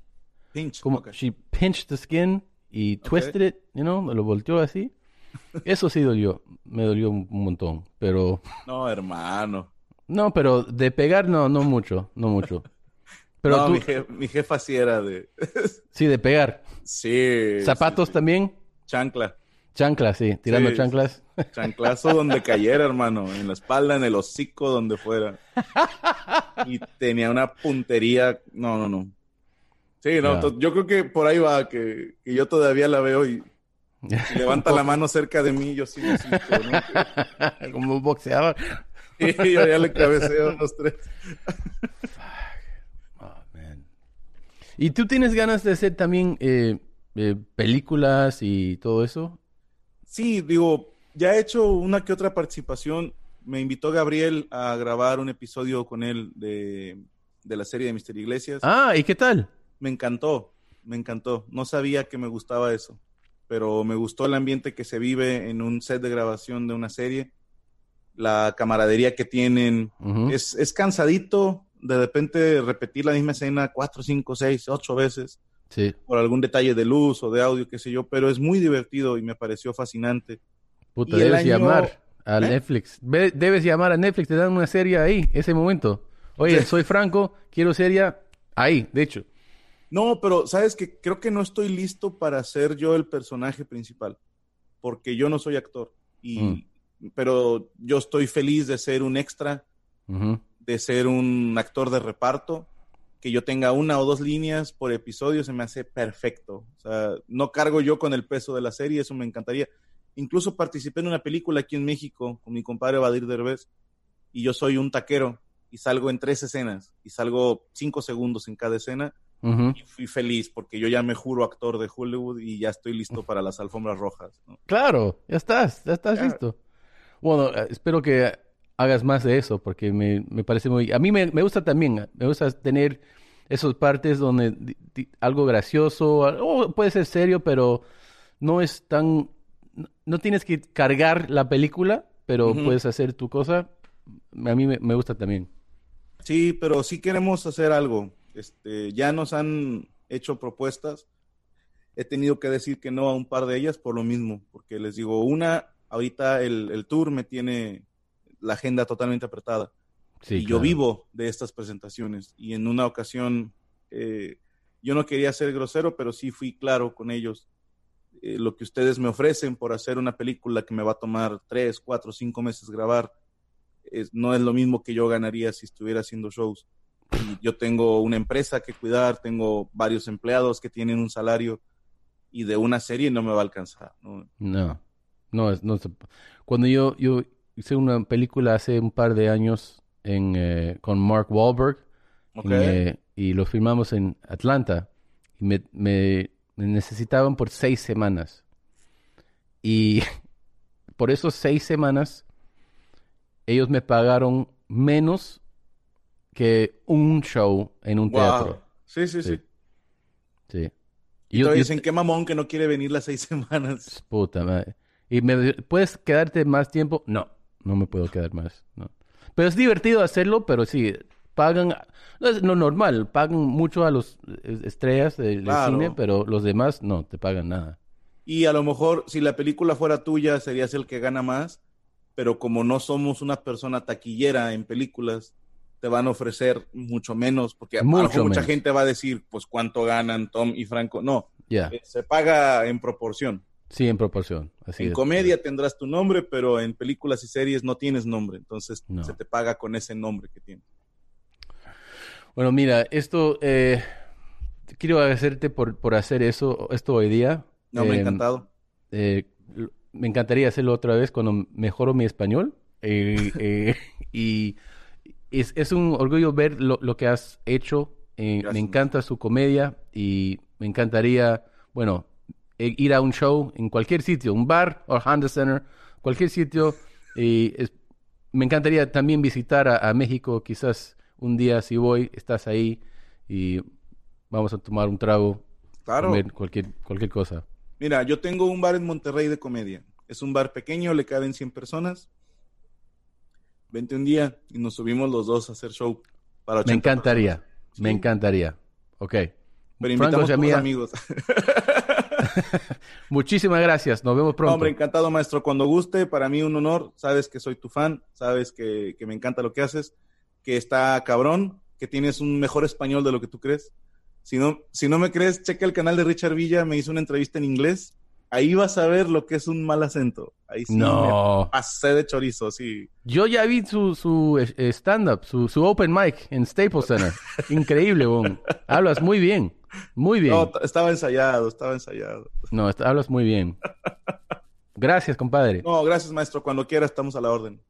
B: Pinch.
A: como
B: ok.
A: she pinched the skin y twisted it, you know, lo volteó así. Eso sí dolió, me dolió un montón, pero
B: No, hermano.
A: no, pero de pegar no, no mucho, no mucho. Pero
B: no,
A: tú,
B: mi, je- mi jefa sí era de.
A: sí, de pegar.
B: sí.
A: Zapatos
B: sí, sí.
A: también,
B: Chancla.
A: chanclas, sí, tirando
B: Sí.
A: chanclas.
B: Chanclazo donde cayera, hermano. En la espalda, en el hocico, donde fuera. Y tenía una puntería. No, no, no. Sí, no. Yo creo que por ahí va, que, que yo todavía la veo y, y levanta la mano cerca de mí. Yo sí me asusto, ¿no?
A: Como un boxeador.
B: Y yo ya le cabeceo a los tres.
A: ¿Y tú tienes ganas de hacer también eh, eh, películas y todo eso?
B: Sí, digo, ya he hecho una que otra participación. Me invitó Gabriel a grabar un episodio con él de, de la serie de Mister Iglesias.
A: Ah, ¿y qué tal?
B: Me encantó, me encantó. No sabía que me gustaba eso, pero me gustó el ambiente que se vive en un set de grabación de una serie, la camaradería que tienen. Es, es cansadito de repente repetir la misma escena cuatro, cinco, seis, ocho veces
A: Sí.
B: por algún detalle de luz o de audio, qué sé yo, pero es muy divertido y me pareció fascinante.
A: Puta, debes
B: año-
A: llamar a
B: ¿Eh?
A: Netflix. Debes llamar a Netflix, te dan una serie ahí, ese momento. Oye, soy Franco, quiero serie ahí, de hecho.
B: No, pero sabes que creo que no estoy listo para ser yo el personaje principal, porque yo no soy actor. Y, Pero yo estoy feliz de ser un extra,
A: Ujú.
B: De ser un actor de reparto, que yo tenga una o dos líneas por episodio se me hace perfecto. O sea, no cargo yo con el peso de la serie, eso me encantaría. Incluso participé en una película aquí en México con mi compadre Badir Derbez y yo soy un taquero y salgo en tres escenas y salgo cinco segundos en cada escena y fui feliz porque yo ya me juro actor de Hollywood y ya estoy listo para las alfombras rojas. ¿no?
A: Claro, ya estás, ya estás
B: Ya.
A: listo. Bueno, eh, espero que hagas más de eso, porque me, me parece muy... A mí me, me gusta también, me gusta tener esas partes donde di- di- algo gracioso, o puede ser serio, pero no es tan... no- tienes que cargar la película, pero puedes hacer tu cosa. A mí me, me gusta también.
B: Sí, pero sí queremos hacer algo. Este, ya nos han hecho propuestas. He tenido que decir que no a un par de ellas por lo mismo, porque les digo, una, ahorita el, el tour me tiene la agenda totalmente apretada.
A: Sí,
B: y yo
A: claro.
B: vivo de estas presentaciones. Y en una ocasión, eh, yo no quería ser grosero, pero sí fui claro con ellos. Eh, lo que ustedes me ofrecen por hacer una película que me va a tomar tres, cuatro, cinco meses grabar, no es lo mismo que yo ganaría si estuviera haciendo shows. Y yo tengo una empresa que cuidar, tengo varios empleados que tienen un salario y de una serie no me va a alcanzar. ¿no?
A: No, no, es- no Cuando yo, yo hice una película hace un par de años en, eh, con Mark Wahlberg
B: ¿Ok?
A: en, eh, y lo filmamos en Atlanta y me, me- me necesitaban por seis semanas. Y por esos seis semanas ellos me pagaron menos que un show en un
B: Wow.
A: teatro.
B: Sí, sí, sí.
A: Sí. Sí.
B: Y
A: Yo-
B: todavía
A: yo-
B: dicen, qué mamón que no quiere venir las seis semanas.
A: Puta madre. ¿Y me, puedes quedarte más tiempo? No, no me puedo quedar más. No. Pero es divertido hacerlo, pero sí, pagan, no es lo normal, pagan mucho a los estrellas del cine, pero los demás no te pagan nada.
B: Y a lo mejor si la película fuera tuya serías el que gana más, pero como no somos una persona taquillera en películas, te van a ofrecer mucho menos, porque mucha gente va a decir, pues cuánto ganan Tom y Franco. No, eh, se paga en proporción.
A: Sí, en proporción. Así
B: en comedia tendrás tu nombre, pero en películas y series no tienes nombre, entonces se te paga con ese nombre que tienes.
A: Bueno, mira, esto eh, quiero agradecerte por, por hacer eso, esto hoy día.
B: No, me ha em, encantado.
A: Eh, me encantaría hacerlo otra vez cuando mejoro mi español. Eh, y es, es, un orgullo ver lo, lo que has hecho. me encanta su comedia y me encantaría, bueno, ir a un show en cualquier sitio, un bar o Honda Center, cualquier sitio. Y me encantaría también visitar a, México, quizás un día si voy, estás ahí y vamos a tomar un trago, claro. comer cualquier, cualquier cosa.
B: Mira, yo tengo un bar en Monterrey de comedia. Es un bar pequeño, le caben 100 personas. Vente un día y nos subimos los dos a hacer show.
A: Para me encantaría, me encantaría. Ok.
B: Pero invitamos a mis amigos.
A: Muchísimas gracias. Nos vemos pronto.
B: Hombre, encantado, maestro. Cuando guste, para mí un honor. Sabes que soy tu fan, sabes que, me encanta lo que haces, que está cabrón, que tienes un mejor español de lo que tú crees. Si no, si no me crees, checa el canal de Richard Villa, me hizo una entrevista en inglés. Ahí vas a ver lo que es un mal acento. Ahí sí
A: no.
B: pasé de chorizo, sí.
A: Yo ya vi su, su eh, stand-up, su, su open mic en Staples Center. Increíble, bon. Hablas muy bien. Muy bien. No,
B: estaba ensayado, estaba ensayado.
A: No, hablas muy bien. Gracias, compadre.
B: No, gracias, maestro. Cuando quiera estamos a la orden.